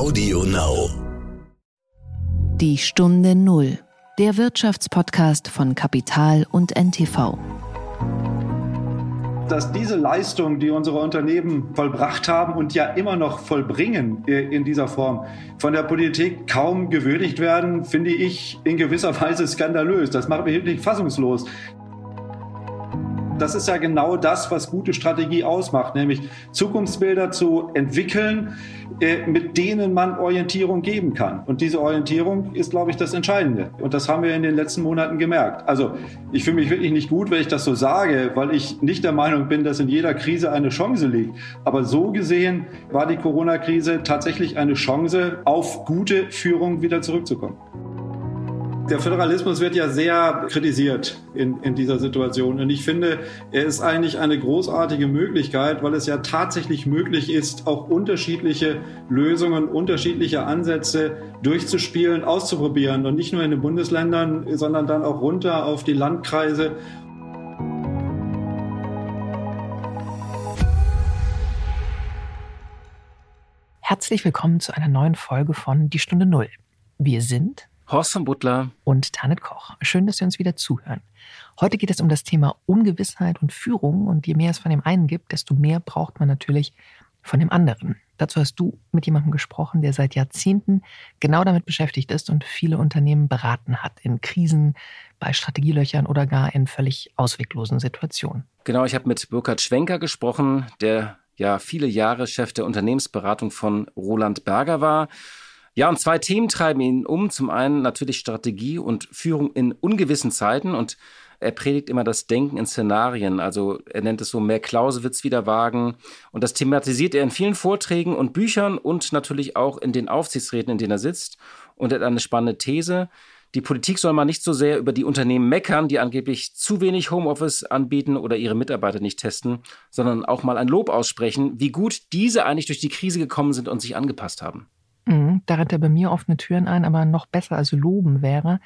Audio Now. Die Stunde Null. Der Wirtschaftspodcast von Kapital und NTV. Dass diese Leistung, die unsere Unternehmen vollbracht haben und ja immer noch vollbringen äh, in dieser Form, von der Politik kaum gewürdigt werden, finde ich in gewisser Weise skandalös. Das macht mich wirklich fassungslos das ist ja genau das, was gute Strategie ausmacht, nämlich Zukunftsbilder zu entwickeln, äh, mit denen man Orientierung geben kann. Und diese Orientierung ist, glaube ich, das Entscheidende. Und das haben wir in den letzten Monaten gemerkt. Also ich fühle mich wirklich nicht gut, wenn ich das so sage, weil ich nicht der Meinung bin, dass in jeder Krise eine Chance liegt. Aber so gesehen war die Corona-Krise tatsächlich eine Chance, auf gute Führung wieder zurückzukommen. Der Föderalismus wird ja sehr kritisiert in, in dieser Situation. Und ich finde, er ist eigentlich eine großartige Möglichkeit, weil es ja tatsächlich möglich ist, auch unterschiedliche Lösungen, unterschiedliche Ansätze durchzuspielen, auszuprobieren. Und nicht nur in den Bundesländern, sondern dann auch runter auf die Landkreise. Herzlich willkommen zu einer neuen Folge von Die Stunde Null. Wir sind Horst von Butler und Tanit Koch. Schön, dass Sie uns wieder zuhören. Heute geht es um das Thema Ungewissheit und Führung und je mehr es von dem einen gibt, desto mehr braucht man natürlich von dem anderen. Dazu hast du mit jemandem gesprochen, der seit Jahrzehnten genau damit beschäftigt ist und viele Unternehmen beraten hat in Krisen, bei Strategielöchern oder gar in völlig ausweglosen Situationen. Genau, ich habe mit Burkhard Schwenker gesprochen, der ja viele Jahre Chef der Unternehmensberatung von Roland Berger war ja, und zwei Themen treiben ihn um. Zum einen natürlich Strategie und Führung in ungewissen Zeiten und er predigt immer das Denken in Szenarien. Also er nennt es so, mehr Clausewitz wieder wagen. Und das thematisiert er in vielen Vorträgen und Büchern und natürlich auch in den Aufsichtsräten, in denen er sitzt. Und er hat eine spannende These. Die Politik soll mal nicht so sehr über die Unternehmen meckern, die angeblich zu wenig Homeoffice anbieten oder ihre Mitarbeiter nicht testen, sondern auch mal ein Lob aussprechen, wie gut diese eigentlich durch die Krise gekommen sind und sich angepasst haben. Mhm, da rennt er bei mir offene Türen ein, aber noch besser als loben wäre,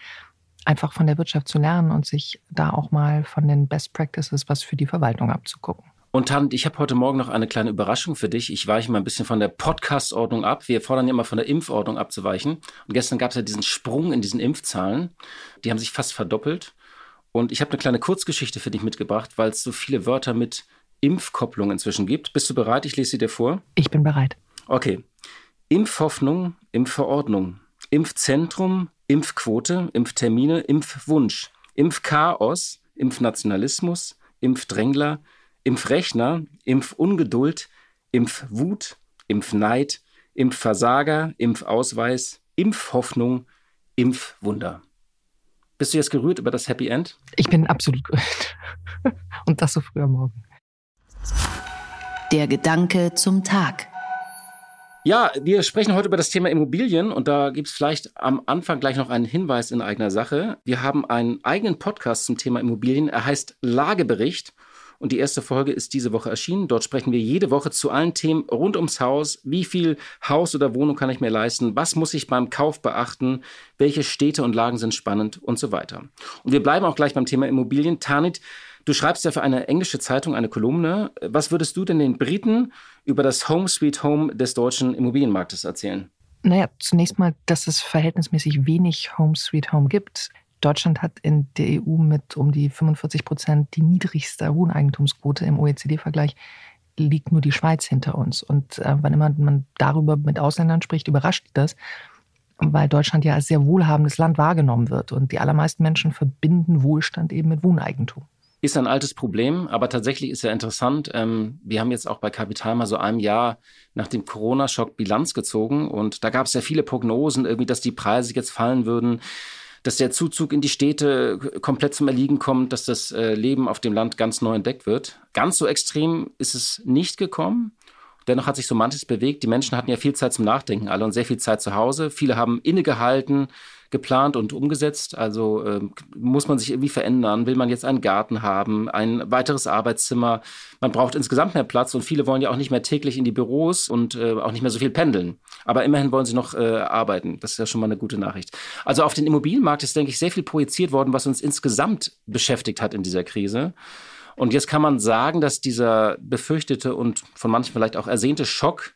einfach von der Wirtschaft zu lernen und sich da auch mal von den Best Practices was für die Verwaltung abzugucken. Und Tant, ich habe heute Morgen noch eine kleine Überraschung für dich. Ich weiche mal ein bisschen von der Podcast-Ordnung ab. Wir fordern ja immer von der Impfordnung abzuweichen. Und gestern gab es ja diesen Sprung in diesen Impfzahlen. Die haben sich fast verdoppelt. Und ich habe eine kleine Kurzgeschichte für dich mitgebracht, weil es so viele Wörter mit Impfkopplung inzwischen gibt. Bist du bereit? Ich lese sie dir vor. Ich bin bereit. Okay. Impfhoffnung, Impfverordnung, Impfzentrum, Impfquote, Impftermine, Impfwunsch, Impfchaos, Impfnationalismus, Impfdrängler, Impfrechner, Impfungeduld, Impfwut, Impfneid, Impfversager, Impfausweis, Impfhoffnung, Impfwunder. Bist du jetzt gerührt über das Happy End? Ich bin absolut gerührt. Und das so früh am Morgen. Der Gedanke zum Tag. Ja, wir sprechen heute über das Thema Immobilien und da gibt es vielleicht am Anfang gleich noch einen Hinweis in eigener Sache. Wir haben einen eigenen Podcast zum Thema Immobilien. Er heißt Lagebericht und die erste Folge ist diese Woche erschienen. Dort sprechen wir jede Woche zu allen Themen rund ums Haus. Wie viel Haus oder Wohnung kann ich mir leisten? Was muss ich beim Kauf beachten? Welche Städte und Lagen sind spannend und so weiter. Und wir bleiben auch gleich beim Thema Immobilien. Tanit, Du schreibst ja für eine englische Zeitung eine Kolumne. Was würdest du denn den Briten über das Home Sweet Home des deutschen Immobilienmarktes erzählen? Naja, zunächst mal, dass es verhältnismäßig wenig Home Sweet Home gibt. Deutschland hat in der EU mit um die 45 Prozent die niedrigste Wohneigentumsquote im OECD-Vergleich liegt nur die Schweiz hinter uns. Und äh, wann immer man darüber mit Ausländern spricht, überrascht das, weil Deutschland ja als sehr wohlhabendes Land wahrgenommen wird. Und die allermeisten Menschen verbinden Wohlstand eben mit Wohneigentum. Ist ein altes Problem, aber tatsächlich ist ja interessant. Ähm, wir haben jetzt auch bei Kapital mal so einem Jahr nach dem Corona-Schock Bilanz gezogen und da gab es ja viele Prognosen, irgendwie, dass die Preise jetzt fallen würden, dass der Zuzug in die Städte komplett zum Erliegen kommt, dass das äh, Leben auf dem Land ganz neu entdeckt wird. Ganz so extrem ist es nicht gekommen. Dennoch hat sich so manches bewegt. Die Menschen hatten ja viel Zeit zum Nachdenken alle und sehr viel Zeit zu Hause. Viele haben innegehalten, geplant und umgesetzt. Also äh, muss man sich irgendwie verändern. Will man jetzt einen Garten haben, ein weiteres Arbeitszimmer? Man braucht insgesamt mehr Platz und viele wollen ja auch nicht mehr täglich in die Büros und äh, auch nicht mehr so viel pendeln. Aber immerhin wollen sie noch äh, arbeiten. Das ist ja schon mal eine gute Nachricht. Also auf den Immobilienmarkt ist, denke ich, sehr viel projiziert worden, was uns insgesamt beschäftigt hat in dieser Krise. Und jetzt kann man sagen, dass dieser befürchtete und von manchen vielleicht auch ersehnte Schock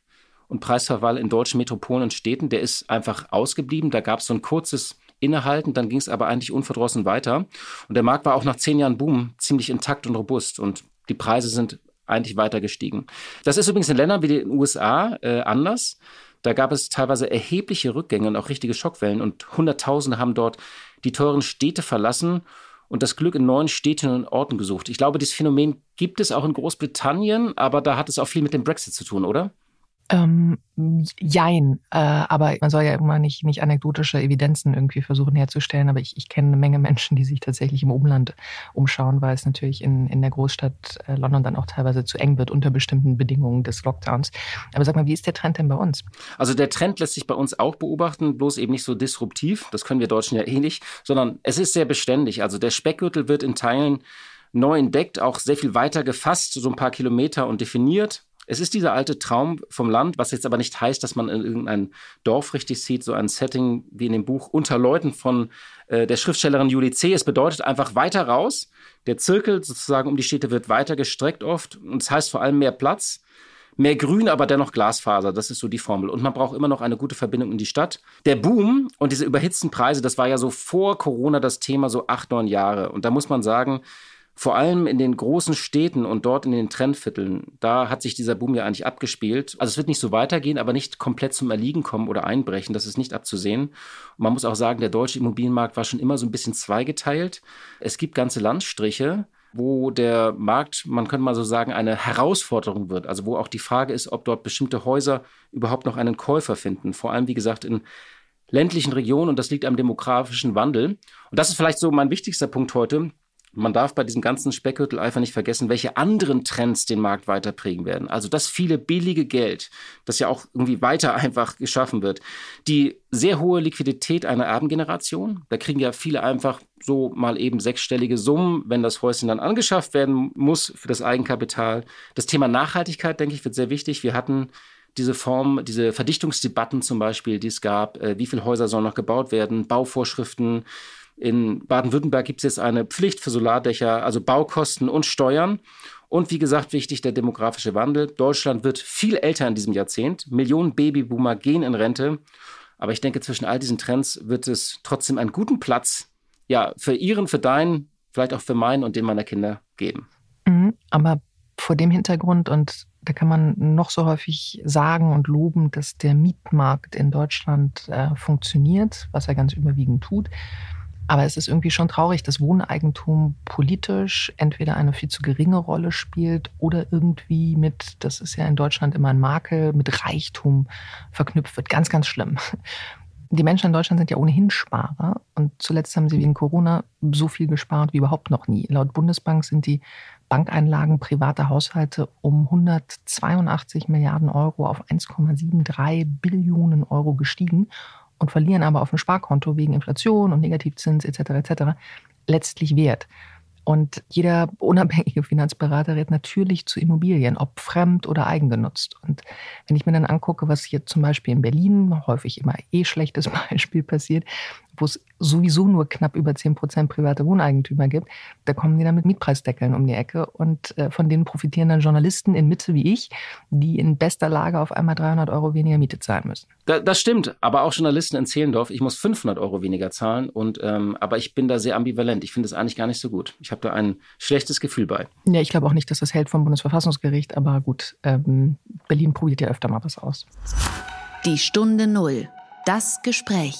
und Preisverfall in deutschen Metropolen und Städten, der ist einfach ausgeblieben. Da gab es so ein kurzes Innehalten, dann ging es aber eigentlich unverdrossen weiter. Und der Markt war auch nach zehn Jahren Boom ziemlich intakt und robust und die Preise sind eigentlich weiter gestiegen. Das ist übrigens in Ländern wie den USA äh, anders. Da gab es teilweise erhebliche Rückgänge und auch richtige Schockwellen und Hunderttausende haben dort die teuren Städte verlassen und das Glück in neuen Städten und Orten gesucht. Ich glaube, dieses Phänomen gibt es auch in Großbritannien, aber da hat es auch viel mit dem Brexit zu tun, oder? Ähm, jein, äh, aber man soll ja immer nicht, nicht anekdotische Evidenzen irgendwie versuchen herzustellen, aber ich, ich kenne eine Menge Menschen, die sich tatsächlich im Umland umschauen, weil es natürlich in, in der Großstadt äh, London dann auch teilweise zu eng wird unter bestimmten Bedingungen des Lockdowns. Aber sag mal, wie ist der Trend denn bei uns? Also der Trend lässt sich bei uns auch beobachten, bloß eben nicht so disruptiv, das können wir Deutschen ja eh nicht, sondern es ist sehr beständig. Also der Speckgürtel wird in Teilen neu entdeckt, auch sehr viel weiter gefasst, so ein paar Kilometer und definiert. Es ist dieser alte Traum vom Land, was jetzt aber nicht heißt, dass man in irgendein Dorf richtig sieht, so ein Setting wie in dem Buch Unter Leuten von äh, der Schriftstellerin Julie C. Es bedeutet einfach weiter raus. Der Zirkel sozusagen um die Städte wird weiter gestreckt oft und es das heißt vor allem mehr Platz. Mehr Grün, aber dennoch Glasfaser. Das ist so die Formel. Und man braucht immer noch eine gute Verbindung in die Stadt. Der Boom und diese überhitzten Preise, das war ja so vor Corona das Thema, so acht, neun Jahre. Und da muss man sagen, vor allem in den großen Städten und dort in den Trendvierteln, da hat sich dieser Boom ja eigentlich abgespielt. Also es wird nicht so weitergehen, aber nicht komplett zum Erliegen kommen oder einbrechen. Das ist nicht abzusehen. Und man muss auch sagen, der deutsche Immobilienmarkt war schon immer so ein bisschen zweigeteilt. Es gibt ganze Landstriche, wo der Markt, man könnte mal so sagen, eine Herausforderung wird. Also wo auch die Frage ist, ob dort bestimmte Häuser überhaupt noch einen Käufer finden. Vor allem, wie gesagt, in ländlichen Regionen und das liegt am demografischen Wandel. Und das ist vielleicht so mein wichtigster Punkt heute man darf bei diesem ganzen Speckgürtel einfach nicht vergessen, welche anderen Trends den Markt weiter prägen werden. Also das viele billige Geld, das ja auch irgendwie weiter einfach geschaffen wird. Die sehr hohe Liquidität einer Erbengeneration. Da kriegen ja viele einfach so mal eben sechsstellige Summen, wenn das Häuschen dann angeschafft werden muss für das Eigenkapital. Das Thema Nachhaltigkeit, denke ich, wird sehr wichtig. Wir hatten diese Form, diese Verdichtungsdebatten zum Beispiel, die es gab, äh, wie viele Häuser sollen noch gebaut werden, Bauvorschriften, in Baden-Württemberg gibt es jetzt eine Pflicht für Solardächer, also Baukosten und Steuern. Und wie gesagt, wichtig der demografische Wandel. Deutschland wird viel älter in diesem Jahrzehnt. Millionen Babyboomer gehen in Rente. Aber ich denke, zwischen all diesen Trends wird es trotzdem einen guten Platz, ja, für Ihren, für deinen, vielleicht auch für meinen und den meiner Kinder geben. Mhm, aber vor dem Hintergrund, und da kann man noch so häufig sagen und loben, dass der Mietmarkt in Deutschland äh, funktioniert, was er ganz überwiegend tut. Aber es ist irgendwie schon traurig, dass Wohneigentum politisch entweder eine viel zu geringe Rolle spielt oder irgendwie mit, das ist ja in Deutschland immer ein Makel, mit Reichtum verknüpft wird. Ganz, ganz schlimm. Die Menschen in Deutschland sind ja ohnehin Sparer und zuletzt haben sie wegen Corona so viel gespart wie überhaupt noch nie. Laut Bundesbank sind die Bankeinlagen privater Haushalte um 182 Milliarden Euro auf 1,73 Billionen Euro gestiegen und verlieren aber auf dem Sparkonto wegen Inflation und Negativzins etc. etc. letztlich Wert. Und jeder unabhängige Finanzberater rät natürlich zu Immobilien, ob fremd oder eigengenutzt. Und wenn ich mir dann angucke, was hier zum Beispiel in Berlin, häufig immer eh schlechtes Beispiel passiert, wo es sowieso nur knapp über 10 Prozent private Wohneigentümer gibt, da kommen die dann mit Mietpreisdeckeln um die Ecke und äh, von denen profitieren dann Journalisten in Mitte wie ich, die in bester Lage auf einmal 300 Euro weniger Miete zahlen müssen. Da, das stimmt, aber auch Journalisten in Zehlendorf, ich muss 500 Euro weniger zahlen und ähm, aber ich bin da sehr ambivalent. Ich finde es eigentlich gar nicht so gut. Ich habe da ein schlechtes Gefühl bei. Ja, ich glaube auch nicht, dass das hält vom Bundesverfassungsgericht, aber gut, ähm, Berlin probiert ja öfter mal was aus. Die Stunde Null. Das Gespräch.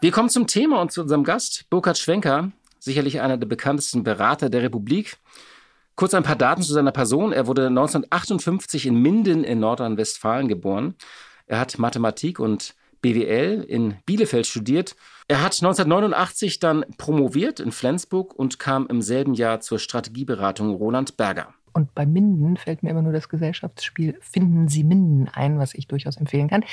Wir kommen zum Thema und zu unserem Gast, Burkhard Schwenker, sicherlich einer der bekanntesten Berater der Republik. Kurz ein paar Daten zu seiner Person. Er wurde 1958 in Minden in Nordrhein-Westfalen geboren. Er hat Mathematik und BWL in Bielefeld studiert. Er hat 1989 dann promoviert in Flensburg und kam im selben Jahr zur Strategieberatung Roland Berger. Und bei Minden fällt mir immer nur das Gesellschaftsspiel Finden Sie Minden ein, was ich durchaus empfehlen kann.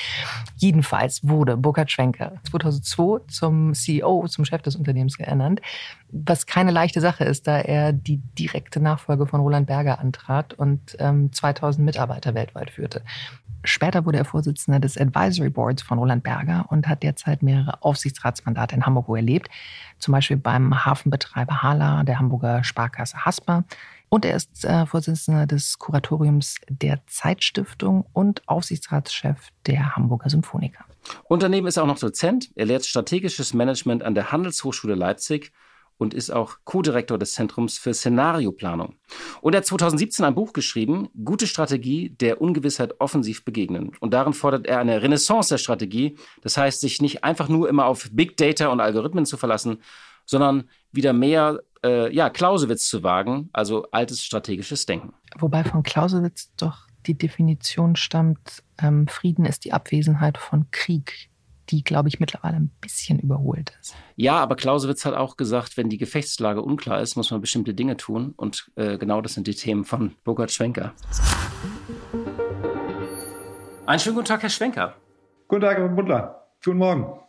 Jedenfalls wurde Burkhard Schwenker 2002 zum CEO, zum Chef des Unternehmens ernannt, was keine leichte Sache ist, da er die direkte Nachfolge von Roland Berger antrat und ähm, 2000 Mitarbeiter weltweit führte. Später wurde er Vorsitzender des Advisory Boards von Roland Berger und hat derzeit mehrere Aufsichtsratsmandate in Hamburg erlebt. Zum Beispiel beim Hafenbetreiber Hala, der Hamburger Sparkasse Hasper, Und er ist äh, Vorsitzender des Kuratoriums der Zeitstiftung und Aufsichtsratschef der Hamburger Symphoniker. Unternehmen ist auch noch Dozent. Er lehrt strategisches Management an der Handelshochschule Leipzig und ist auch Co-Direktor des Zentrums für Szenarioplanung. Und er hat 2017 ein Buch geschrieben, Gute Strategie, der Ungewissheit offensiv begegnen. Und darin fordert er eine Renaissance der Strategie, das heißt, sich nicht einfach nur immer auf Big Data und Algorithmen zu verlassen, sondern wieder mehr äh, ja, Clausewitz zu wagen, also altes strategisches Denken. Wobei von Clausewitz doch die Definition stammt, ähm, Frieden ist die Abwesenheit von Krieg die, glaube ich, mittlerweile ein bisschen überholt ist. Ja, aber Clausewitz hat auch gesagt, wenn die Gefechtslage unklar ist, muss man bestimmte Dinge tun. Und äh, genau das sind die Themen von Burkhard Schwenker. Einen schönen guten Tag, Herr Schwenker. Guten Tag, Herr Butler. Guten Morgen.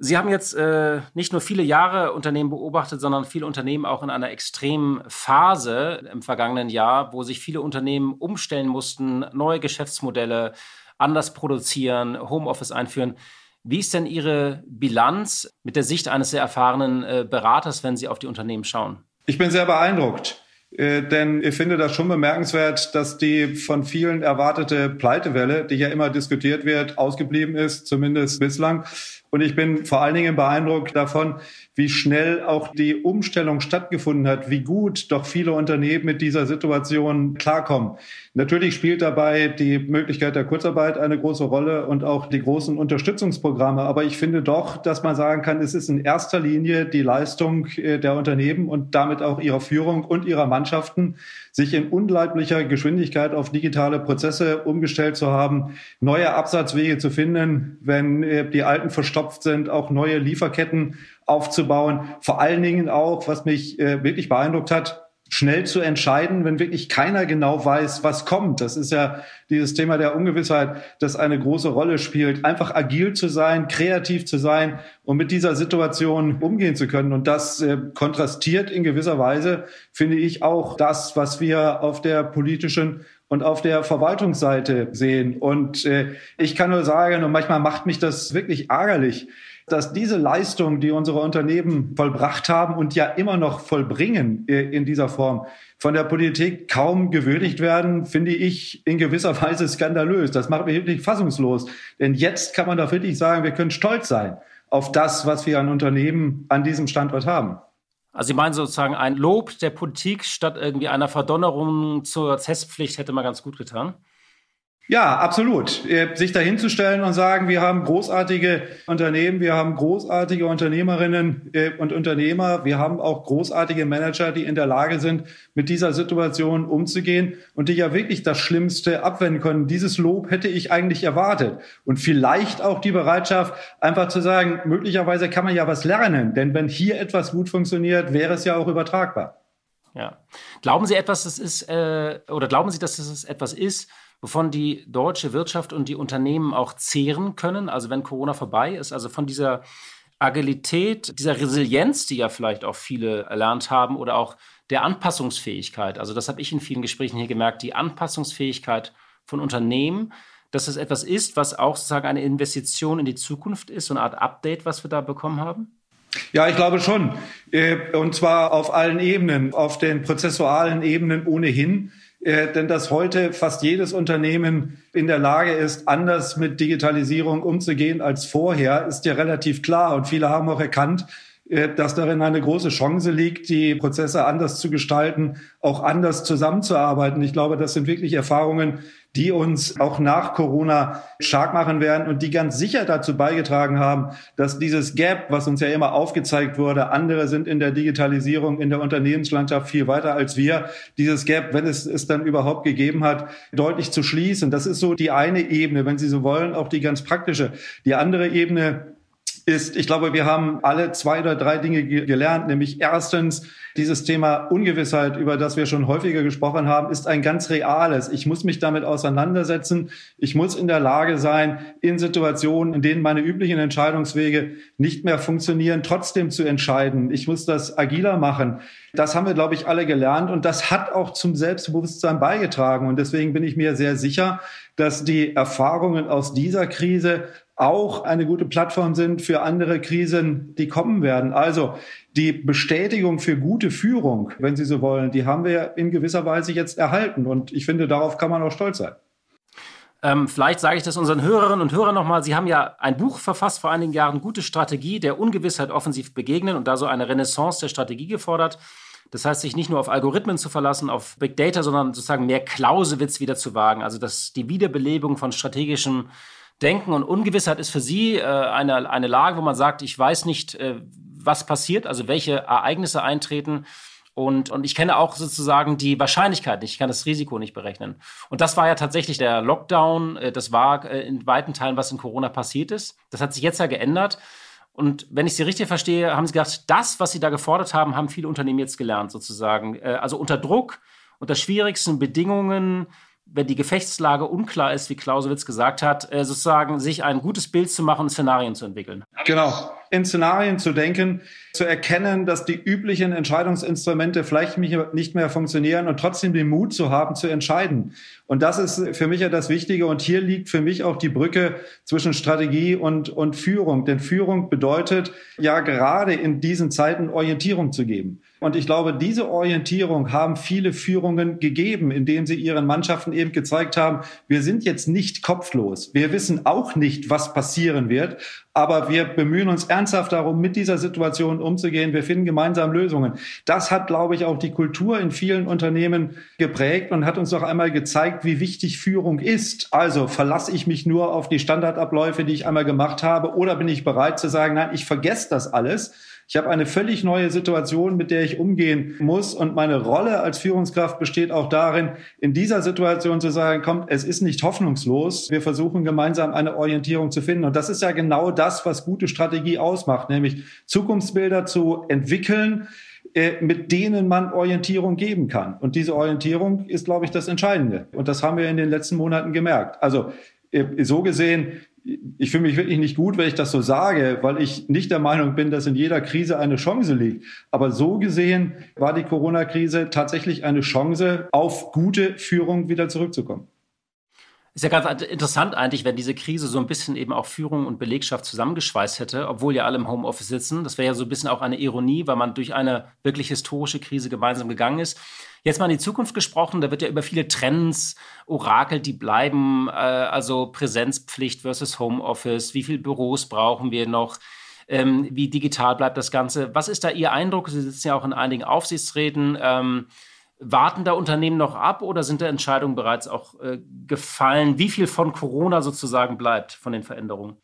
Sie haben jetzt äh, nicht nur viele Jahre Unternehmen beobachtet, sondern viele Unternehmen auch in einer extremen Phase im vergangenen Jahr, wo sich viele Unternehmen umstellen mussten, neue Geschäftsmodelle anders produzieren, Homeoffice einführen. Wie ist denn Ihre Bilanz mit der Sicht eines sehr erfahrenen äh, Beraters, wenn Sie auf die Unternehmen schauen? Ich bin sehr beeindruckt. Äh, denn ich finde das schon bemerkenswert, dass die von vielen erwartete Pleitewelle, die ja immer diskutiert wird, ausgeblieben ist, zumindest bislang. Und ich bin vor allen Dingen beeindruckt davon, wie schnell auch die Umstellung stattgefunden hat, wie gut doch viele Unternehmen mit dieser Situation klarkommen. Natürlich spielt dabei die Möglichkeit der Kurzarbeit eine große Rolle und auch die großen Unterstützungsprogramme. Aber ich finde doch, dass man sagen kann, es ist in erster Linie die Leistung äh, der Unternehmen und damit auch ihrer Führung und ihrer Mannschaften, sich in unglaublicher Geschwindigkeit auf digitale Prozesse umgestellt zu haben, neue Absatzwege zu finden, wenn äh, die alten verstopft sind, auch neue Lieferketten aufzubauen. Vor allen Dingen auch, was mich äh, wirklich beeindruckt hat, schnell zu entscheiden, wenn wirklich keiner genau weiß, was kommt. Das ist ja dieses Thema der Ungewissheit, das eine große Rolle spielt. Einfach agil zu sein, kreativ zu sein und mit dieser Situation umgehen zu können. Und das äh, kontrastiert in gewisser Weise, finde ich, auch das, was wir auf der politischen und auf der Verwaltungsseite sehen. Und äh, ich kann nur sagen, und manchmal macht mich das wirklich ärgerlich, dass diese Leistung, die unsere Unternehmen vollbracht haben und ja immer noch vollbringen in dieser Form, von der Politik kaum gewürdigt werden, finde ich in gewisser Weise skandalös. Das macht mich wirklich fassungslos. Denn jetzt kann man doch wirklich sagen, wir können stolz sein auf das, was wir an Unternehmen an diesem Standort haben. Also Sie meinen sozusagen, ein Lob der Politik statt irgendwie einer Verdonnerung zur Testpflicht hätte mal ganz gut getan? Ja, absolut. Äh, sich dahinzustellen und sagen, wir haben großartige Unternehmen, wir haben großartige Unternehmerinnen äh, und Unternehmer, wir haben auch großartige Manager, die in der Lage sind, mit dieser Situation umzugehen und die ja wirklich das Schlimmste abwenden können. Dieses Lob hätte ich eigentlich erwartet. Und vielleicht auch die Bereitschaft, einfach zu sagen, möglicherweise kann man ja was lernen. Denn wenn hier etwas gut funktioniert, wäre es ja auch übertragbar. Ja. Glauben Sie etwas, das ist, äh, oder glauben Sie, dass es etwas ist, wovon die deutsche Wirtschaft und die Unternehmen auch zehren können, also wenn Corona vorbei ist, also von dieser Agilität, dieser Resilienz, die ja vielleicht auch viele erlernt haben oder auch der Anpassungsfähigkeit. Also das habe ich in vielen Gesprächen hier gemerkt, die Anpassungsfähigkeit von Unternehmen, dass es etwas ist, was auch sozusagen eine Investition in die Zukunft ist, so eine Art Update, was wir da bekommen haben? Ja, ich glaube schon. Äh, und zwar auf allen Ebenen, auf den prozessualen Ebenen ohnehin. Äh, denn dass heute fast jedes Unternehmen in der Lage ist, anders mit Digitalisierung umzugehen als vorher, ist ja relativ klar. Und viele haben auch erkannt, dass darin eine große Chance liegt, die Prozesse anders zu gestalten, auch anders zusammenzuarbeiten. Ich glaube, das sind wirklich Erfahrungen, die uns auch nach Corona stark machen werden und die ganz sicher dazu beigetragen haben, dass dieses Gap, was uns ja immer aufgezeigt wurde, andere sind in der Digitalisierung, in der Unternehmenslandschaft viel weiter als wir, dieses Gap, wenn es es dann überhaupt gegeben hat, deutlich zu schließen. Das ist so die eine Ebene, wenn Sie so wollen, auch die ganz praktische. Die andere Ebene ist, ich glaube, wir haben alle zwei oder drei Dinge gelernt, nämlich erstens, dieses Thema Ungewissheit, über das wir schon häufiger gesprochen haben, ist ein ganz reales. Ich muss mich damit auseinandersetzen. Ich muss in der Lage sein, in Situationen, in denen meine üblichen Entscheidungswege nicht mehr funktionieren, trotzdem zu entscheiden. Ich muss das agiler machen. Das haben wir, glaube ich, alle gelernt und das hat auch zum Selbstbewusstsein beigetragen. Und deswegen bin ich mir sehr sicher, dass die Erfahrungen aus dieser Krise auch eine gute Plattform sind für andere Krisen, die kommen werden. Also die Bestätigung für gute Führung, wenn Sie so wollen, die haben wir in gewisser Weise jetzt erhalten. Und ich finde, darauf kann man auch stolz sein. Ähm, vielleicht sage ich das unseren Hörerinnen und Hörern nochmal. Sie haben ja ein Buch verfasst vor einigen Jahren, Gute Strategie, der Ungewissheit offensiv begegnen und da so eine Renaissance der Strategie gefordert. Das heißt, sich nicht nur auf Algorithmen zu verlassen, auf Big Data, sondern sozusagen mehr Klausewitz wieder zu wagen. Also dass die Wiederbelebung von strategischem Denken und Ungewissheit ist für Sie äh, eine, eine Lage, wo man sagt, ich weiß nicht, äh, was passiert, also welche Ereignisse eintreten. Und, und ich kenne auch sozusagen die Wahrscheinlichkeit nicht, ich kann das Risiko nicht berechnen. Und das war ja tatsächlich der Lockdown, äh, das war äh, in weiten Teilen, was in Corona passiert ist. Das hat sich jetzt ja geändert. Und wenn ich Sie richtig verstehe, haben Sie gesagt, das, was Sie da gefordert haben, haben viele Unternehmen jetzt gelernt, sozusagen. Äh, also unter Druck, unter schwierigsten Bedingungen, wenn die Gefechtslage unklar ist, wie Clausewitz gesagt hat, sozusagen sich ein gutes Bild zu machen und Szenarien zu entwickeln. Genau in Szenarien zu denken, zu erkennen, dass die üblichen Entscheidungsinstrumente vielleicht nicht mehr funktionieren und trotzdem den Mut zu haben, zu entscheiden. Und das ist für mich ja das Wichtige. Und hier liegt für mich auch die Brücke zwischen Strategie und, und Führung. Denn Führung bedeutet ja gerade in diesen Zeiten Orientierung zu geben. Und ich glaube, diese Orientierung haben viele Führungen gegeben, indem sie ihren Mannschaften eben gezeigt haben, wir sind jetzt nicht kopflos. Wir wissen auch nicht, was passieren wird, aber wir bemühen uns ernsthaft darum, mit dieser Situation umzugehen. Wir finden gemeinsam Lösungen. Das hat, glaube ich, auch die Kultur in vielen Unternehmen geprägt und hat uns noch einmal gezeigt, wie wichtig Führung ist. Also verlasse ich mich nur auf die Standardabläufe, die ich einmal gemacht habe, oder bin ich bereit zu sagen, nein, ich vergesse das alles ich habe eine völlig neue Situation, mit der ich umgehen muss. Und meine Rolle als Führungskraft besteht auch darin, in dieser Situation zu sagen, kommt, es ist nicht hoffnungslos. Wir versuchen gemeinsam eine Orientierung zu finden. Und das ist ja genau das, was gute Strategie ausmacht, nämlich Zukunftsbilder zu entwickeln, äh, mit denen man Orientierung geben kann. Und diese Orientierung ist, glaube ich, das Entscheidende. Und das haben wir in den letzten Monaten gemerkt. Also äh, so gesehen ich fühle mich wirklich nicht gut, wenn ich das so sage, weil ich nicht der Meinung bin, dass in jeder Krise eine Chance liegt. Aber so gesehen war die Corona-Krise tatsächlich eine Chance, auf gute Führung wieder zurückzukommen. Ist ja ganz interessant eigentlich, wenn diese Krise so ein bisschen eben auch Führung und Belegschaft zusammengeschweißt hätte, obwohl ja alle im Homeoffice sitzen. Das wäre ja so ein bisschen auch eine Ironie, weil man durch eine wirklich historische Krise gemeinsam gegangen ist. Jetzt mal in die Zukunft gesprochen, da wird ja über viele Trends orakelt, die bleiben, äh, also Präsenzpflicht versus Homeoffice, wie viele Büros brauchen wir noch, ähm, wie digital bleibt das Ganze. Was ist da Ihr Eindruck? Sie sitzen ja auch in einigen Aufsichtsräten. Ähm, Warten da Unternehmen noch ab oder sind da Entscheidungen bereits auch äh, gefallen? Wie viel von Corona sozusagen bleibt von den Veränderungen?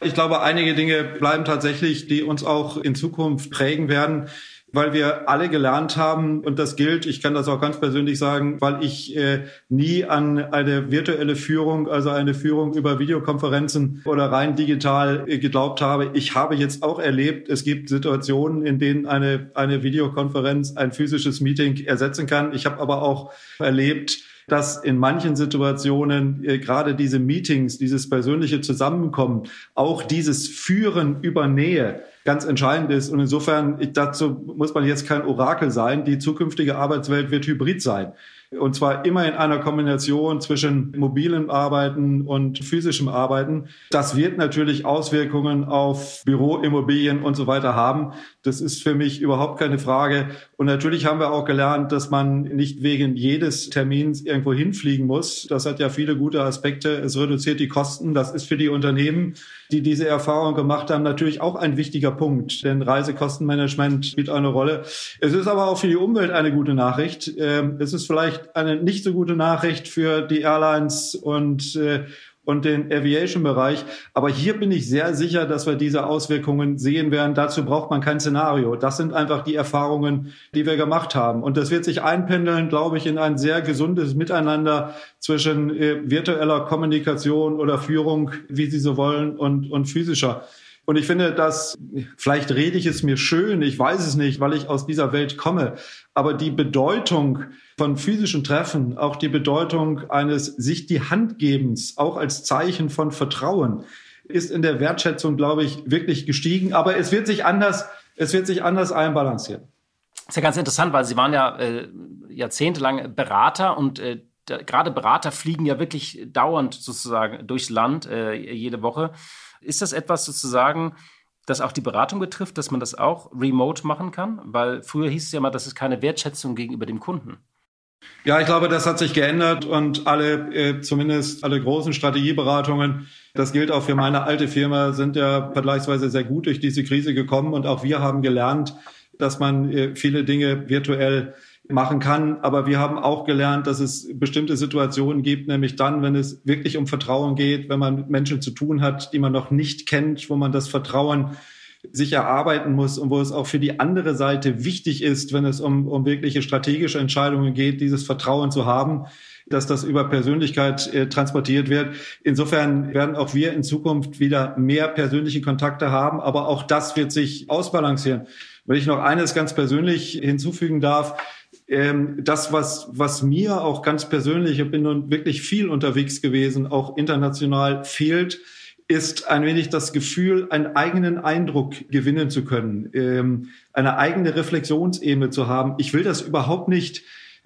Ich glaube, einige Dinge bleiben tatsächlich, die uns auch in Zukunft prägen werden weil wir alle gelernt haben, und das gilt, ich kann das auch ganz persönlich sagen, weil ich äh, nie an eine virtuelle Führung, also eine Führung über Videokonferenzen oder rein digital äh, geglaubt habe. Ich habe jetzt auch erlebt, es gibt Situationen, in denen eine, eine Videokonferenz ein physisches Meeting ersetzen kann. Ich habe aber auch erlebt, dass in manchen Situationen äh, gerade diese Meetings, dieses persönliche Zusammenkommen, auch dieses Führen über Nähe ganz entscheidend ist. Und insofern, dazu muss man jetzt kein Orakel sein. Die zukünftige Arbeitswelt wird hybrid sein. Und zwar immer in einer Kombination zwischen mobilem Arbeiten und physischem Arbeiten. Das wird natürlich Auswirkungen auf Büroimmobilien und so weiter haben. Das ist für mich überhaupt keine Frage. Und natürlich haben wir auch gelernt, dass man nicht wegen jedes Termins irgendwo hinfliegen muss. Das hat ja viele gute Aspekte. Es reduziert die Kosten. Das ist für die Unternehmen, die diese Erfahrung gemacht haben, natürlich auch ein wichtiger Punkt. Denn Reisekostenmanagement spielt eine Rolle. Es ist aber auch für die Umwelt eine gute Nachricht. Ähm, es ist vielleicht eine nicht so gute Nachricht für die Airlines und äh, und den Aviation-Bereich. Aber hier bin ich sehr sicher, dass wir diese Auswirkungen sehen werden. Dazu braucht man kein Szenario. Das sind einfach die Erfahrungen, die wir gemacht haben. Und das wird sich einpendeln, glaube ich, in ein sehr gesundes Miteinander zwischen äh, virtueller Kommunikation oder Führung, wie Sie so wollen, und, und physischer. Und ich finde, dass, vielleicht rede ich es mir schön, ich weiß es nicht, weil ich aus dieser Welt komme, aber die Bedeutung von physischen Treffen, auch die Bedeutung eines sich die Hand gebens, auch als Zeichen von Vertrauen, ist in der Wertschätzung, glaube ich, wirklich gestiegen. Aber es wird sich anders, es wird sich anders einbalancieren. Das ist ja ganz interessant, weil Sie waren ja äh, jahrzehntelang Berater und äh, gerade Berater fliegen ja wirklich dauernd sozusagen durchs Land äh, jede Woche. Ist das etwas sozusagen, das auch die Beratung betrifft, dass man das auch remote machen kann? Weil früher hieß es ja mal, das ist keine Wertschätzung gegenüber dem Kunden. Ja, ich glaube, das hat sich geändert und alle, äh, zumindest alle großen Strategieberatungen, das gilt auch für meine alte Firma, sind ja vergleichsweise sehr gut durch diese Krise gekommen und auch wir haben gelernt, dass man äh, viele Dinge virtuell machen kann. Aber wir haben auch gelernt, dass es bestimmte Situationen gibt, nämlich dann, wenn es wirklich um Vertrauen geht, wenn man mit Menschen zu tun hat, die man noch nicht kennt, wo man das Vertrauen sich erarbeiten muss und wo es auch für die andere Seite wichtig ist, wenn es um, um wirkliche strategische Entscheidungen geht, dieses Vertrauen zu haben, dass das über Persönlichkeit äh, transportiert wird. Insofern werden auch wir in Zukunft wieder mehr persönliche Kontakte haben, aber auch das wird sich ausbalancieren. Wenn ich noch eines ganz persönlich hinzufügen darf, ähm, das, was, was mir auch ganz persönlich, ich bin nun wirklich viel unterwegs gewesen, auch international fehlt, ist ein wenig das Gefühl, einen eigenen Eindruck gewinnen zu können, ähm, eine eigene Reflexionsebene zu haben. Ich will das überhaupt nicht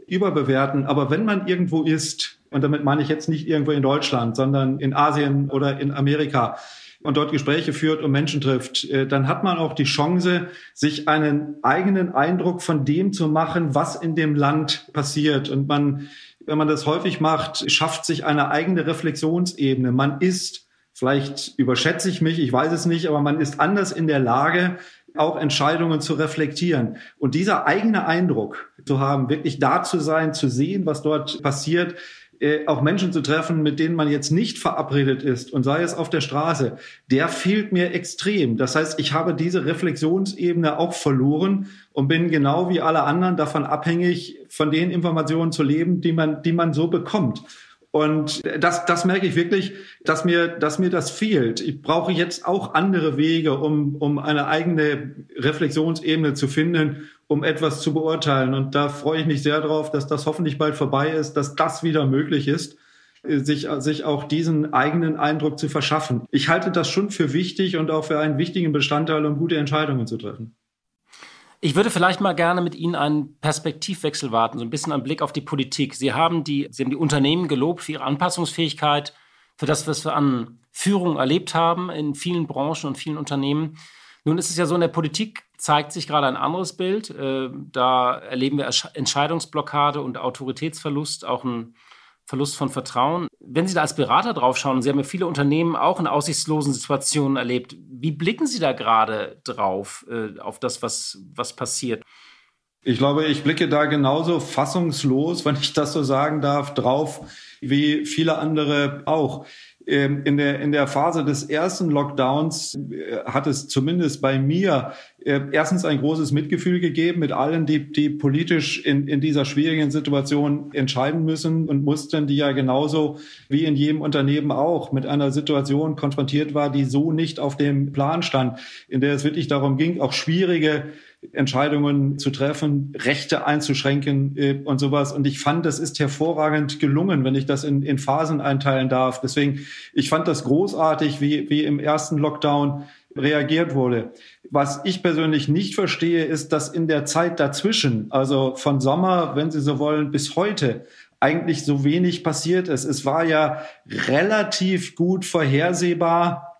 überbewerten, aber wenn man irgendwo ist, und damit meine ich jetzt nicht irgendwo in Deutschland, sondern in Asien oder in Amerika, und dort Gespräche führt und Menschen trifft, äh, dann hat man auch die Chance, sich einen eigenen Eindruck von dem zu machen, was in dem Land passiert. Und man, wenn man das häufig macht, schafft sich eine eigene Reflexionsebene. Man ist Vielleicht überschätze ich mich, ich weiß es nicht, aber man ist anders in der Lage, auch Entscheidungen zu reflektieren. Und dieser eigene Eindruck zu haben, wirklich da zu sein, zu sehen, was dort passiert, äh, auch Menschen zu treffen, mit denen man jetzt nicht verabredet ist und sei es auf der Straße, der fehlt mir extrem. Das heißt, ich habe diese Reflexionsebene auch verloren und bin genau wie alle anderen davon abhängig, von den Informationen zu leben, die man, die man so bekommt. Und das, das merke ich wirklich, dass mir, dass mir das fehlt. Ich brauche jetzt auch andere Wege, um, um eine eigene Reflexionsebene zu finden, um etwas zu beurteilen. Und da freue ich mich sehr darauf, dass das hoffentlich bald vorbei ist, dass das wieder möglich ist, sich, sich auch diesen eigenen Eindruck zu verschaffen. Ich halte das schon für wichtig und auch für einen wichtigen Bestandteil, um gute Entscheidungen zu treffen. Ich würde vielleicht mal gerne mit Ihnen einen Perspektivwechsel warten, so ein bisschen einen Blick auf die Politik. Sie haben die, Sie haben die Unternehmen gelobt für ihre Anpassungsfähigkeit, für das, was wir an Führung erlebt haben in vielen Branchen und vielen Unternehmen. Nun ist es ja so, in der Politik zeigt sich gerade ein anderes Bild. Äh, da erleben wir Entscheidungsblockade und Autoritätsverlust, auch ein Verlust von Vertrauen. Wenn Sie da als Berater draufschauen, Sie haben ja viele Unternehmen auch in aussichtslosen Situationen erlebt. Wie blicken Sie da gerade drauf, äh, auf das, was, was passiert? Ich glaube, ich blicke da genauso fassungslos, wenn ich das so sagen darf, drauf wie viele andere auch. Ähm, in der, in der Phase des ersten Lockdowns äh, hat es zumindest bei mir äh, erstens ein großes Mitgefühl gegeben mit allen, die, die politisch in, in dieser schwierigen Situation entscheiden müssen und mussten, die ja genauso wie in jedem Unternehmen auch mit einer Situation konfrontiert war, die so nicht auf dem Plan stand, in der es wirklich darum ging, auch schwierige Entscheidungen zu treffen, Rechte einzuschränken äh, und sowas. Und ich fand, das ist hervorragend gelungen, wenn ich das in, in Phasen einteilen darf. Deswegen, ich fand das großartig, wie, wie im ersten Lockdown reagiert wurde. Was ich persönlich nicht verstehe, ist, dass in der Zeit dazwischen, also von Sommer, wenn Sie so wollen, bis heute, eigentlich so wenig passiert ist. Es war ja relativ gut vorhersehbar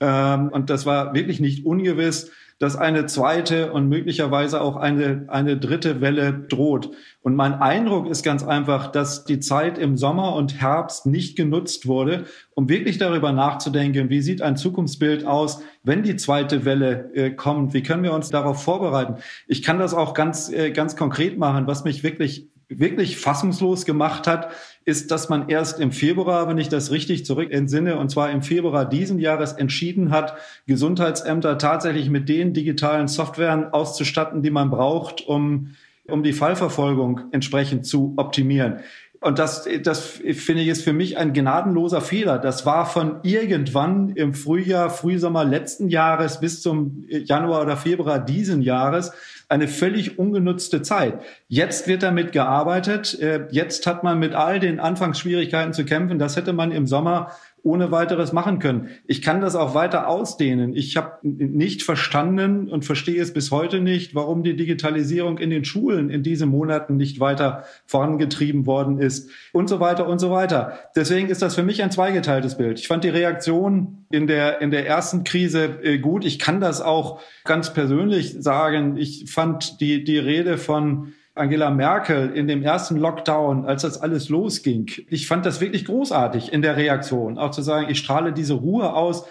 ähm, und das war wirklich nicht ungewiss, dass eine zweite und möglicherweise auch eine, eine dritte Welle droht. Und mein Eindruck ist ganz einfach, dass die Zeit im Sommer und Herbst nicht genutzt wurde, um wirklich darüber nachzudenken, wie sieht ein Zukunftsbild aus, wenn die zweite Welle äh, kommt, wie können wir uns darauf vorbereiten. Ich kann das auch ganz, äh, ganz konkret machen, was mich wirklich wirklich fassungslos gemacht hat, ist, dass man erst im Februar, wenn ich das richtig zurück entsinne, und zwar im Februar diesen Jahres entschieden hat, Gesundheitsämter tatsächlich mit den digitalen Softwaren auszustatten, die man braucht, um, um die Fallverfolgung entsprechend zu optimieren. Und das, das finde ich ist für mich ein gnadenloser Fehler. Das war von irgendwann im Frühjahr, Frühsommer letzten Jahres bis zum Januar oder Februar diesen Jahres eine völlig ungenutzte Zeit. Jetzt wird damit gearbeitet. Äh, jetzt hat man mit all den Anfangsschwierigkeiten zu kämpfen. Das hätte man im Sommer ohne weiteres machen können. Ich kann das auch weiter ausdehnen. Ich habe nicht verstanden und verstehe es bis heute nicht, warum die Digitalisierung in den Schulen in diesen Monaten nicht weiter vorangetrieben worden ist und so weiter und so weiter. Deswegen ist das für mich ein zweigeteiltes Bild. Ich fand die Reaktion in der, in der ersten Krise äh, gut. Ich kann das auch ganz persönlich sagen. Ich fand die, die Rede von Angela Merkel in dem ersten Lockdown, als das alles losging. Ich fand das wirklich großartig in der Reaktion, auch zu sagen, ich strahle diese Ruhe aus.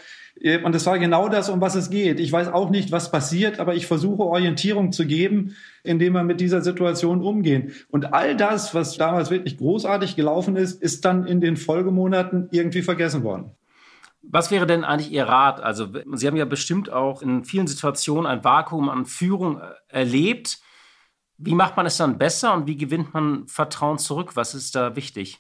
Und das war genau das, um was es geht. Ich weiß auch nicht, was passiert, aber ich versuche Orientierung zu geben, indem wir mit dieser Situation umgehen. Und all das, was damals wirklich großartig gelaufen ist, ist dann in den Folgemonaten irgendwie vergessen worden. Was wäre denn eigentlich Ihr Rat? Also Sie haben ja bestimmt auch in vielen Situationen ein Vakuum an Führung erlebt. Wie macht man es dann besser und wie gewinnt man Vertrauen zurück? Was ist da wichtig?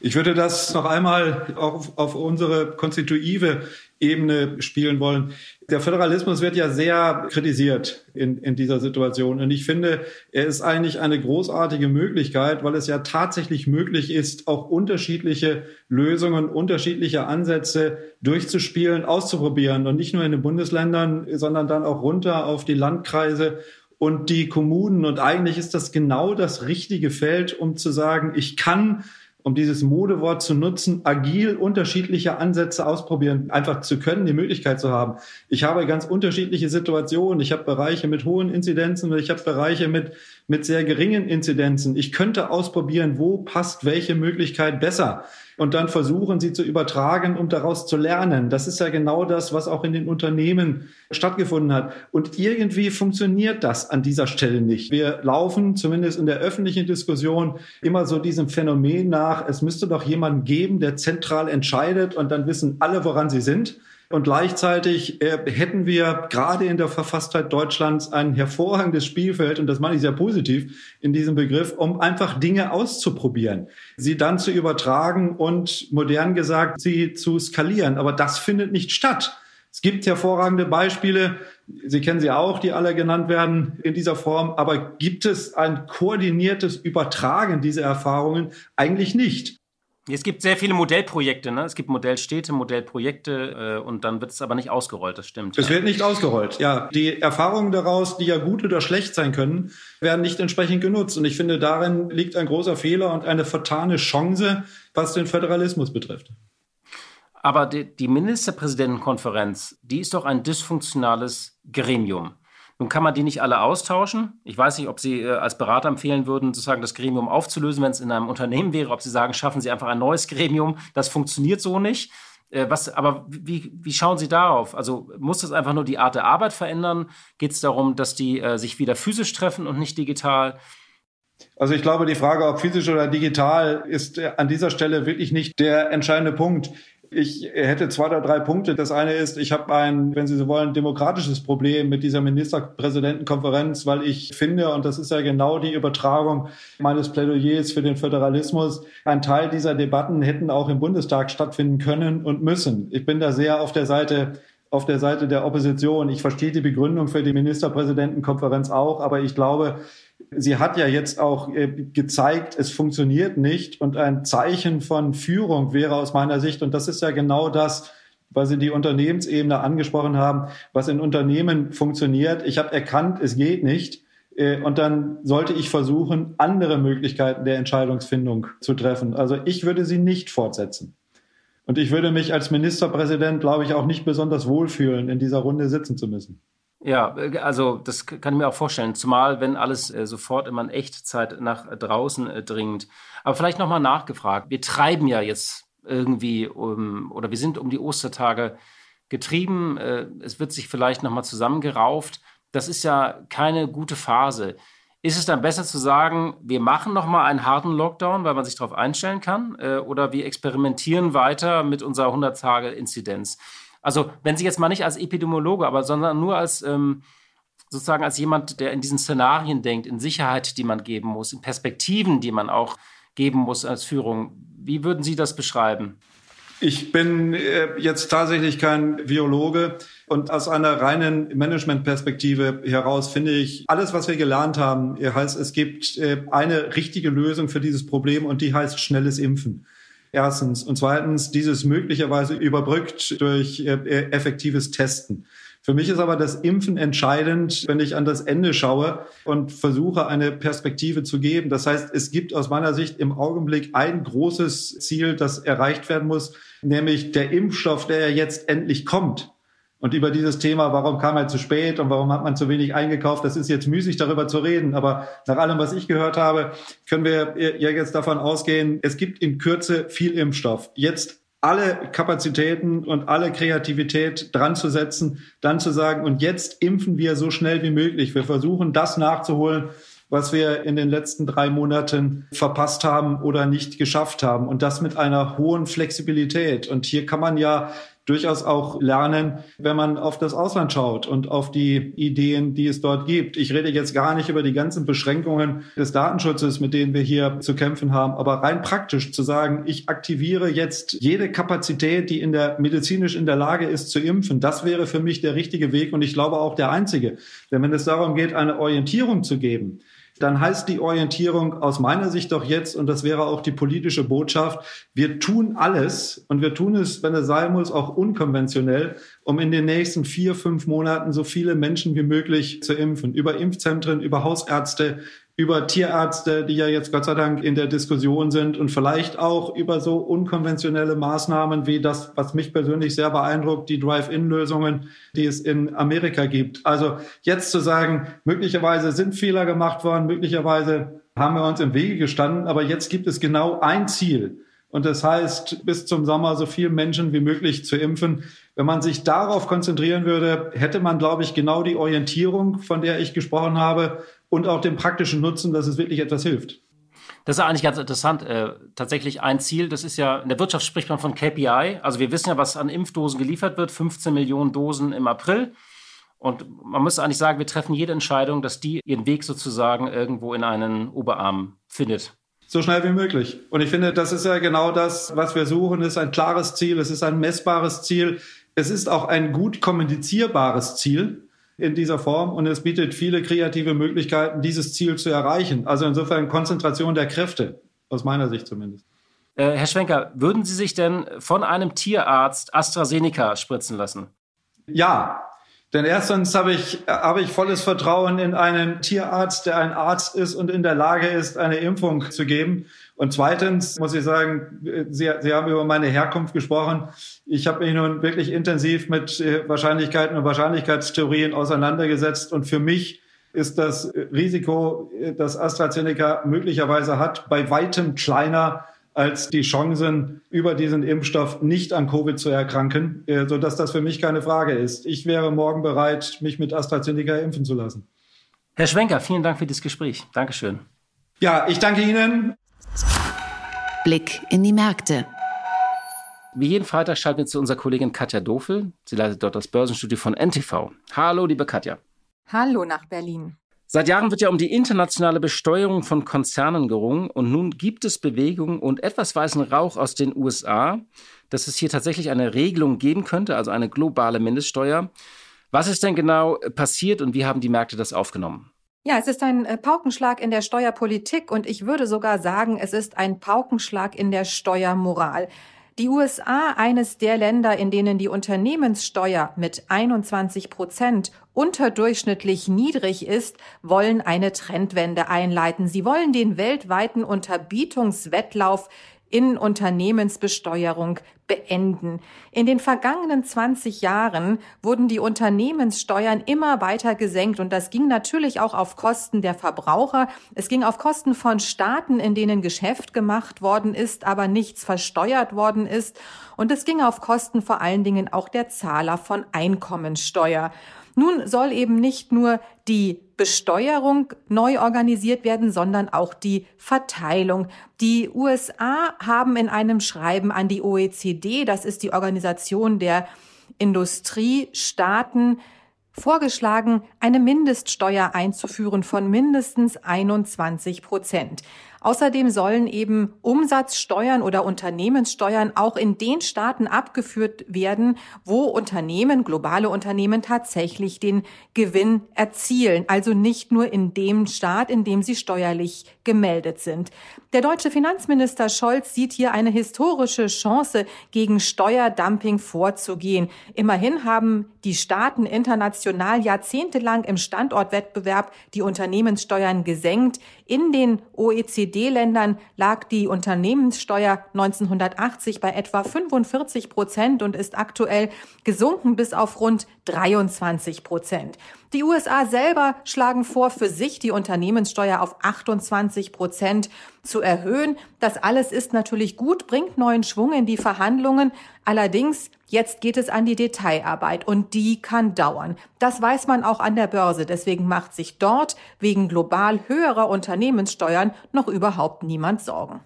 Ich würde das noch einmal auf, auf unsere konstitutive Ebene spielen wollen. Der Föderalismus wird ja sehr kritisiert in, in dieser Situation. Und ich finde, er ist eigentlich eine großartige Möglichkeit, weil es ja tatsächlich möglich ist, auch unterschiedliche Lösungen, unterschiedliche Ansätze durchzuspielen, auszuprobieren. Und nicht nur in den Bundesländern, sondern dann auch runter auf die Landkreise und die Kommunen. Und eigentlich ist das genau das richtige Feld, um zu sagen, ich kann um dieses Modewort zu nutzen, agil unterschiedliche Ansätze ausprobieren, einfach zu können, die Möglichkeit zu haben. Ich habe ganz unterschiedliche Situationen. Ich habe Bereiche mit hohen Inzidenzen und ich habe Bereiche mit, mit sehr geringen Inzidenzen. Ich könnte ausprobieren, wo passt welche Möglichkeit besser und dann versuchen, sie zu übertragen, um daraus zu lernen. Das ist ja genau das, was auch in den Unternehmen stattgefunden hat. Und irgendwie funktioniert das an dieser Stelle nicht. Wir laufen zumindest in der öffentlichen Diskussion immer so diesem Phänomen nach, es müsste doch jemanden geben, der zentral entscheidet und dann wissen alle, woran sie sind. Und gleichzeitig äh, hätten wir gerade in der Verfasstheit Deutschlands ein hervorragendes Spielfeld, und das meine ich sehr positiv in diesem Begriff, um einfach Dinge auszuprobieren, sie dann zu übertragen und modern gesagt, sie zu skalieren. Aber das findet nicht statt. Es gibt hervorragende Beispiele, Sie kennen sie auch, die alle genannt werden in dieser Form, aber gibt es ein koordiniertes Übertragen dieser Erfahrungen? Eigentlich nicht. Es gibt sehr viele Modellprojekte, ne? Es gibt Modellstädte, Modellprojekte äh, und dann wird es aber nicht ausgerollt, das stimmt. Es ja. wird nicht ausgerollt, ja. Die Erfahrungen daraus, die ja gut oder schlecht sein können, werden nicht entsprechend genutzt. Und ich finde, darin liegt ein großer Fehler und eine vertane Chance, was den Föderalismus betrifft. Aber die, die Ministerpräsidentenkonferenz, die ist doch ein dysfunktionales Gremium. Nun kann man die nicht alle austauschen. Ich weiß nicht, ob Sie äh, als Berater empfehlen würden, sozusagen das Gremium aufzulösen, wenn es in einem Unternehmen wäre, ob Sie sagen, schaffen Sie einfach ein neues Gremium. Das funktioniert so nicht. Äh, was, aber wie, wie schauen Sie darauf? Also muss das einfach nur die Art der Arbeit verändern? Geht es darum, dass die äh, sich wieder physisch treffen und nicht digital? Also ich glaube, die Frage, ob physisch oder digital, ist äh, an dieser Stelle wirklich nicht der entscheidende Punkt. Ich hätte zwei oder drei Punkte. Das eine ist, ich habe ein, wenn Sie so wollen, demokratisches Problem mit dieser Ministerpräsidentenkonferenz, weil ich finde, und das ist ja genau die Übertragung meines Plädoyers für den Föderalismus, ein Teil dieser Debatten hätten auch im Bundestag stattfinden können und müssen. Ich bin da sehr auf der Seite auf der Seite der Opposition. Ich verstehe die Begründung für die Ministerpräsidentenkonferenz auch, aber ich glaube, sie hat ja jetzt auch äh, gezeigt, es funktioniert nicht. Und ein Zeichen von Führung wäre aus meiner Sicht, und das ist ja genau das, weil Sie die Unternehmensebene angesprochen haben, was in Unternehmen funktioniert. Ich habe erkannt, es geht nicht. Äh, und dann sollte ich versuchen, andere Möglichkeiten der Entscheidungsfindung zu treffen. Also ich würde sie nicht fortsetzen. Und ich würde mich als Ministerpräsident, glaube ich, auch nicht besonders wohlfühlen, in dieser Runde sitzen zu müssen. Ja, äh, also das kann ich mir auch vorstellen, zumal wenn alles äh, sofort immer in Echtzeit nach draußen äh, dringt. Aber vielleicht nochmal nachgefragt, wir treiben ja jetzt irgendwie um, oder wir sind um die Ostertage getrieben, es wird sich vielleicht nochmal zusammengerauft. Das ist ja keine gute Phase. Ist es dann besser zu sagen, wir machen nochmal einen harten Lockdown, weil man sich darauf einstellen kann, oder wir experimentieren weiter mit unserer 100-Tage-Inzidenz? Also, wenn Sie jetzt mal nicht als Epidemiologe, aber sondern nur als ähm, sozusagen als jemand, der in diesen Szenarien denkt, in Sicherheit, die man geben muss, in Perspektiven, die man auch geben muss als Führung. Wie würden Sie das beschreiben? Ich bin äh, jetzt tatsächlich kein Biologe und aus einer reinen Managementperspektive heraus finde ich, alles, was wir gelernt haben, heißt, es gibt äh, eine richtige Lösung für dieses Problem und die heißt schnelles Impfen. Erstens. Und zweitens, dieses möglicherweise überbrückt durch äh, effektives Testen. Für mich ist aber das Impfen entscheidend, wenn ich an das Ende schaue und versuche, eine Perspektive zu geben. Das heißt, es gibt aus meiner Sicht im Augenblick ein großes Ziel, das erreicht werden muss, nämlich der Impfstoff, der ja jetzt endlich kommt. Und über dieses Thema, warum kam er zu spät und warum hat man zu wenig eingekauft, das ist jetzt müßig darüber zu reden. Aber nach allem, was ich gehört habe, können wir ja jetzt davon ausgehen, es gibt in Kürze viel Impfstoff. Jetzt alle Kapazitäten und alle Kreativität dran zu setzen, dann zu sagen, und jetzt impfen wir so schnell wie möglich. Wir versuchen das nachzuholen, was wir in den letzten drei Monaten verpasst haben oder nicht geschafft haben. Und das mit einer hohen Flexibilität. Und hier kann man ja durchaus auch lernen, wenn man auf das Ausland schaut und auf die Ideen, die es dort gibt. Ich rede jetzt gar nicht über die ganzen Beschränkungen des Datenschutzes, mit denen wir hier zu kämpfen haben, aber rein praktisch zu sagen, ich aktiviere jetzt jede Kapazität, die in der medizinisch in der Lage ist zu impfen, das wäre für mich der richtige Weg und ich glaube auch der einzige. Denn wenn es darum geht, eine Orientierung zu geben, dann heißt die Orientierung aus meiner Sicht doch jetzt, und das wäre auch die politische Botschaft, wir tun alles und wir tun es, wenn es sein muss, auch unkonventionell, um in den nächsten vier, fünf Monaten so viele Menschen wie möglich zu impfen. Über Impfzentren, über Hausärzte, über Tierärzte, die ja jetzt Gott sei Dank in der Diskussion sind und vielleicht auch über so unkonventionelle Maßnahmen wie das, was mich persönlich sehr beeindruckt, die Drive-In-Lösungen, die es in Amerika gibt. Also jetzt zu sagen, möglicherweise sind Fehler gemacht worden, möglicherweise haben wir uns im Wege gestanden, aber jetzt gibt es genau ein Ziel. Und das heißt, bis zum Sommer so viele Menschen wie möglich zu impfen. Wenn man sich darauf konzentrieren würde, hätte man, glaube ich, genau die Orientierung, von der ich gesprochen habe, und auch den praktischen Nutzen, dass es wirklich etwas hilft. Das ist eigentlich ganz interessant. Äh, tatsächlich ein Ziel, das ist ja, in der Wirtschaft spricht man von KPI. Also wir wissen ja, was an Impfdosen geliefert wird, 15 Millionen Dosen im April. Und man müsste eigentlich sagen, wir treffen jede Entscheidung, dass die ihren Weg sozusagen irgendwo in einen Oberarm findet. So schnell wie möglich. Und ich finde, das ist ja genau das, was wir suchen. Es ist ein klares Ziel, es ist ein messbares Ziel. Es ist auch ein gut kommunizierbares Ziel in dieser Form und es bietet viele kreative Möglichkeiten, dieses Ziel zu erreichen. Also insofern Konzentration der Kräfte, aus meiner Sicht zumindest. Äh, Herr Schwenker, würden Sie sich denn von einem Tierarzt AstraZeneca spritzen lassen? Ja, denn erstens habe ich, habe ich volles Vertrauen in einen Tierarzt, der ein Arzt ist und in der Lage ist, eine Impfung zu geben. Und zweitens muss ich sagen, Sie, Sie haben über meine Herkunft gesprochen. Ich habe mich nun wirklich intensiv mit äh, Wahrscheinlichkeiten und Wahrscheinlichkeitstheorien auseinandergesetzt. Und für mich ist das Risiko, äh, das AstraZeneca möglicherweise hat, bei weitem kleiner als die Chancen, über diesen Impfstoff nicht an Covid zu erkranken, äh, sodass das für mich keine Frage ist. Ich wäre morgen bereit, mich mit AstraZeneca impfen zu lassen. Herr Schwenker, vielen Dank für das Gespräch. Dankeschön. Ja, ich danke Ihnen. Blick in die Märkte. Wie jeden Freitag schalten wir zu unserer Kollegin Katja Dofel. Sie leitet dort das Börsenstudio von NTV. Hallo, liebe Katja. Hallo nach Berlin. Seit Jahren wird ja um die internationale Besteuerung von Konzernen gerungen und nun gibt es Bewegungen und etwas weißen Rauch aus den USA, dass es hier tatsächlich eine Regelung geben könnte, also eine globale Mindeststeuer. Was ist denn genau passiert und wie haben die Märkte das aufgenommen? Ja, es ist ein äh, Paukenschlag in der Steuerpolitik und ich würde sogar sagen, es ist ein Paukenschlag in der Steuermoral. Die USA, eines der Länder, in denen die Unternehmenssteuer mit 21 Prozent unterdurchschnittlich niedrig ist, wollen eine Trendwende einleiten. Sie wollen den weltweiten Unterbietungswettlauf in Unternehmensbesteuerung beenden. In den vergangenen 20 Jahren wurden die Unternehmenssteuern immer weiter gesenkt und das ging natürlich auch auf Kosten der Verbraucher. Es ging auf Kosten von Staaten, in denen Geschäft gemacht worden ist, aber nichts versteuert worden ist. Und es ging auf Kosten vor allen Dingen auch der Zahler von Einkommensteuer. Nun soll eben nicht nur die Besteuerung neu organisiert werden, sondern auch die Verteilung. Die USA haben in einem Schreiben an die OECD, das ist die Organisation der Industriestaaten, vorgeschlagen, eine Mindeststeuer einzuführen von mindestens 21 Prozent. Außerdem sollen eben Umsatzsteuern oder Unternehmenssteuern auch in den Staaten abgeführt werden, wo Unternehmen, globale Unternehmen tatsächlich den Gewinn erzielen, also nicht nur in dem Staat, in dem sie steuerlich gemeldet sind. Der deutsche Finanzminister Scholz sieht hier eine historische Chance, gegen Steuerdumping vorzugehen. Immerhin haben die Staaten international jahrzehntelang im Standortwettbewerb die Unternehmenssteuern gesenkt. In den OECD-Ländern lag die Unternehmenssteuer 1980 bei etwa 45 Prozent und ist aktuell gesunken bis auf rund 23 Prozent. Die USA selber schlagen vor, für sich die Unternehmenssteuer auf 28 Prozent zu erhöhen. Das alles ist natürlich gut, bringt neuen Schwung in die Verhandlungen. Allerdings, jetzt geht es an die Detailarbeit und die kann dauern. Das weiß man auch an der Börse. Deswegen macht sich dort wegen global höherer Unternehmenssteuern noch überhaupt niemand Sorgen.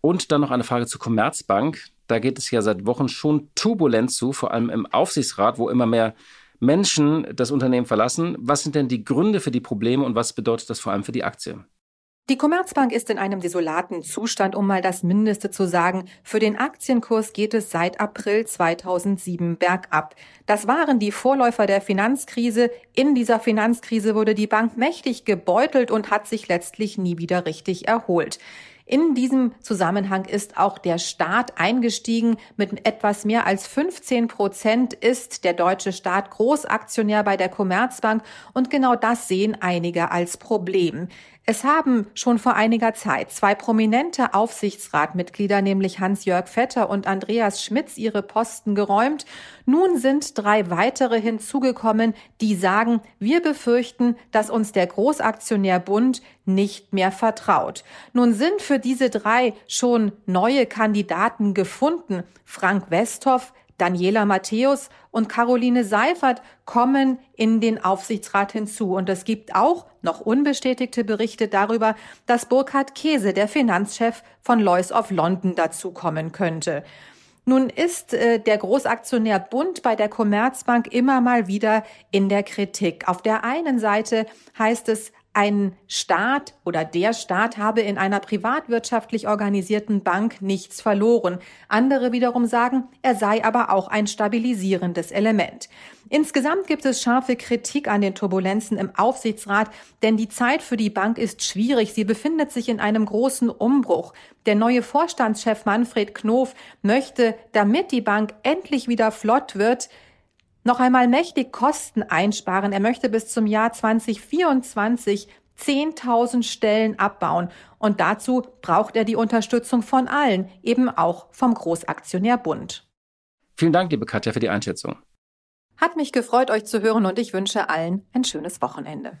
Und dann noch eine Frage zur Commerzbank. Da geht es ja seit Wochen schon turbulent zu, vor allem im Aufsichtsrat, wo immer mehr Menschen das Unternehmen verlassen. Was sind denn die Gründe für die Probleme und was bedeutet das vor allem für die Aktie? Die Commerzbank ist in einem desolaten Zustand, um mal das Mindeste zu sagen. Für den Aktienkurs geht es seit April 2007 bergab. Das waren die Vorläufer der Finanzkrise. In dieser Finanzkrise wurde die Bank mächtig gebeutelt und hat sich letztlich nie wieder richtig erholt. In diesem Zusammenhang ist auch der Staat eingestiegen. Mit etwas mehr als 15 Prozent ist der deutsche Staat Großaktionär bei der Commerzbank und genau das sehen einige als Problem. Es haben schon vor einiger Zeit zwei prominente Aufsichtsratmitglieder, nämlich Hans-Jörg Vetter und Andreas Schmitz, ihre Posten geräumt. Nun sind drei weitere hinzugekommen, die sagen, wir befürchten, dass uns der Großaktionär Bund nicht mehr vertraut. Nun sind für diese drei schon neue Kandidaten gefunden. Frank Westhoff, Daniela Matthäus und Caroline Seifert kommen in den Aufsichtsrat hinzu. Und es gibt auch noch unbestätigte Berichte darüber, dass Burkhard Käse, der Finanzchef von Lois of London, dazukommen könnte. Nun ist äh, der Großaktionär Bund bei der Commerzbank immer mal wieder in der Kritik. Auf der einen Seite heißt es, ein Staat oder der Staat habe in einer privatwirtschaftlich organisierten Bank nichts verloren. Andere wiederum sagen, er sei aber auch ein stabilisierendes Element. Insgesamt gibt es scharfe Kritik an den Turbulenzen im Aufsichtsrat, denn die Zeit für die Bank ist schwierig. Sie befindet sich in einem großen Umbruch. Der neue Vorstandschef Manfred Knof möchte, damit die Bank endlich wieder flott wird, noch einmal mächtig Kosten einsparen. Er möchte bis zum Jahr 2024 10.000 Stellen abbauen. Und dazu braucht er die Unterstützung von allen, eben auch vom Großaktionär Bund. Vielen Dank, liebe Katja, für die Einschätzung. Hat mich gefreut, euch zu hören und ich wünsche allen ein schönes Wochenende.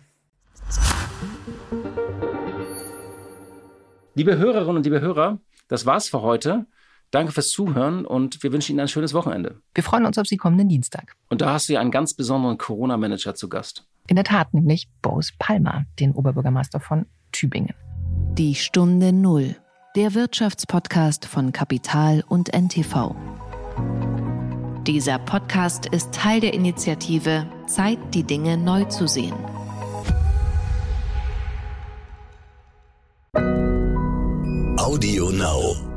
Liebe Hörerinnen und liebe Hörer, das war's für heute. Danke fürs Zuhören und wir wünschen Ihnen ein schönes Wochenende. Wir freuen uns auf Sie kommenden Dienstag. Und da hast du ja einen ganz besonderen Corona-Manager zu Gast. In der Tat, nämlich Boris Palmer, den Oberbürgermeister von Tübingen. Die Stunde Null, der Wirtschaftspodcast von Kapital und NTV. Dieser Podcast ist Teil der Initiative Zeit, die Dinge neu zu sehen. Audio Now.